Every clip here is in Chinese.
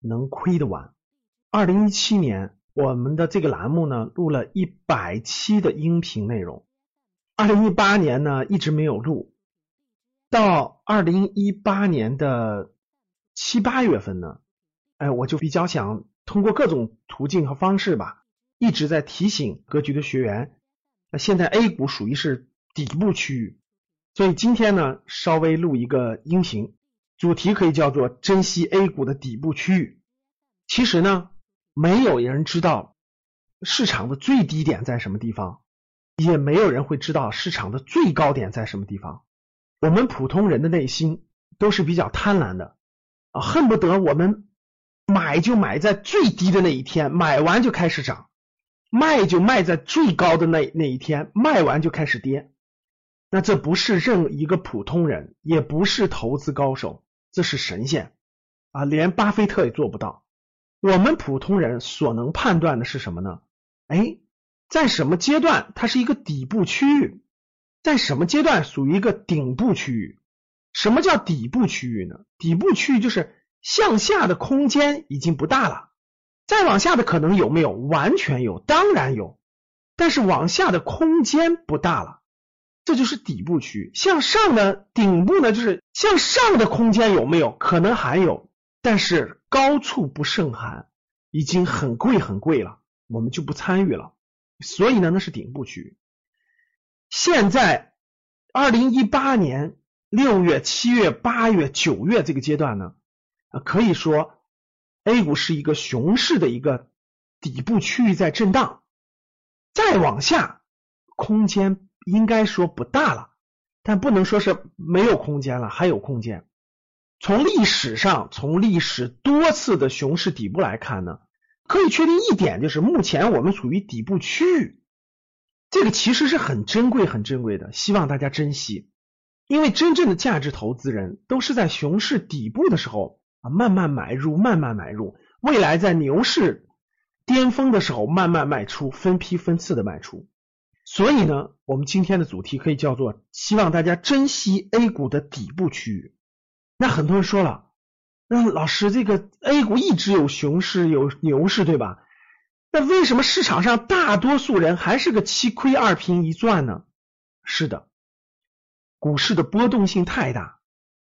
能亏得完。二零一七年，我们的这个栏目呢录了一百期的音频内容。二零一八年呢一直没有录，到二零一八年的七八月份呢，哎，我就比较想通过各种途径和方式吧，一直在提醒格局的学员，那现在 A 股属于是底部区域，所以今天呢稍微录一个音频。主题可以叫做珍惜 A 股的底部区域。其实呢，没有人知道市场的最低点在什么地方，也没有人会知道市场的最高点在什么地方。我们普通人的内心都是比较贪婪的啊，恨不得我们买就买在最低的那一天，买完就开始涨；卖就卖在最高的那那一天，卖完就开始跌。那这不是任一个普通人，也不是投资高手。这是神仙啊，连巴菲特也做不到。我们普通人所能判断的是什么呢？哎，在什么阶段它是一个底部区域，在什么阶段属于一个顶部区域？什么叫底部区域呢？底部区域就是向下的空间已经不大了，再往下的可能有没有？完全有，当然有，但是往下的空间不大了。这就是底部区域，向上的顶部呢，就是向上的空间有没有？可能还有，但是高处不胜寒，已经很贵很贵了，我们就不参与了。所以呢，那是顶部区域。现在二零一八年六月、七月、八月、九月这个阶段呢，啊，可以说 A 股是一个熊市的一个底部区域在震荡，再往下空间。应该说不大了，但不能说是没有空间了，还有空间。从历史上，从历史多次的熊市底部来看呢，可以确定一点，就是目前我们处于底部区域，这个其实是很珍贵、很珍贵的，希望大家珍惜。因为真正的价值投资人都是在熊市底部的时候啊，慢慢买入，慢慢买入，未来在牛市巅峰的时候慢慢卖出，分批分次的卖出。所以呢，我们今天的主题可以叫做希望大家珍惜 A 股的底部区域。那很多人说了，那老师这个 A 股一直有熊市有牛市对吧？那为什么市场上大多数人还是个七亏二平一赚呢？是的，股市的波动性太大，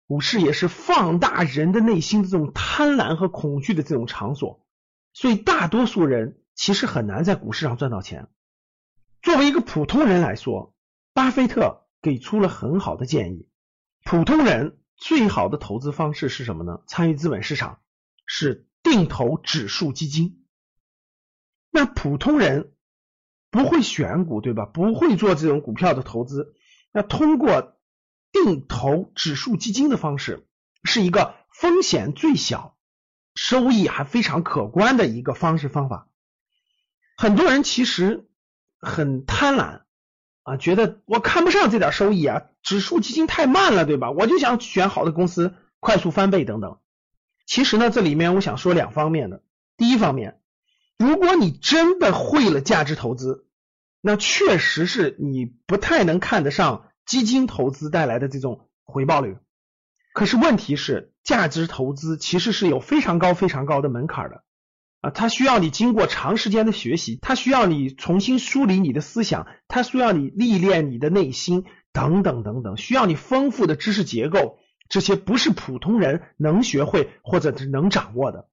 股市也是放大人的内心的这种贪婪和恐惧的这种场所，所以大多数人其实很难在股市上赚到钱。作为一个普通人来说，巴菲特给出了很好的建议。普通人最好的投资方式是什么呢？参与资本市场是定投指数基金。那普通人不会选股，对吧？不会做这种股票的投资。那通过定投指数基金的方式，是一个风险最小、收益还非常可观的一个方式方法。很多人其实。很贪婪啊，觉得我看不上这点收益啊，指数基金太慢了，对吧？我就想选好的公司，快速翻倍等等。其实呢，这里面我想说两方面的。第一方面，如果你真的会了价值投资，那确实是你不太能看得上基金投资带来的这种回报率。可是问题是，价值投资其实是有非常高、非常高的门槛的。啊，它需要你经过长时间的学习，它需要你重新梳理你的思想，它需要你历练你的内心，等等等等，需要你丰富的知识结构，这些不是普通人能学会或者是能掌握的。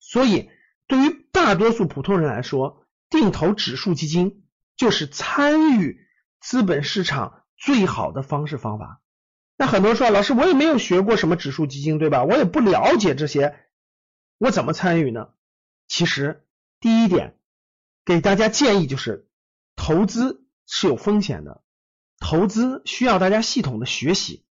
所以，对于大多数普通人来说，定投指数基金就是参与资本市场最好的方式方法。那很多人说，老师，我也没有学过什么指数基金，对吧？我也不了解这些，我怎么参与呢？其实，第一点给大家建议就是，投资是有风险的，投资需要大家系统的学习。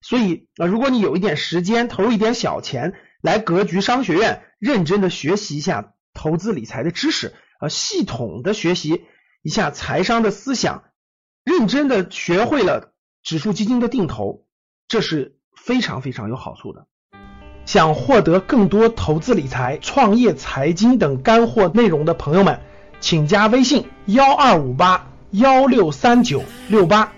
所以啊，如果你有一点时间，投入一点小钱，来格局商学院认真的学习一下投资理财的知识，呃，系统的学习一下财商的思想，认真的学会了指数基金的定投，这是非常非常有好处的。想获得更多投资理财、创业、财经等干货内容的朋友们，请加微信幺二五八幺六三九六八。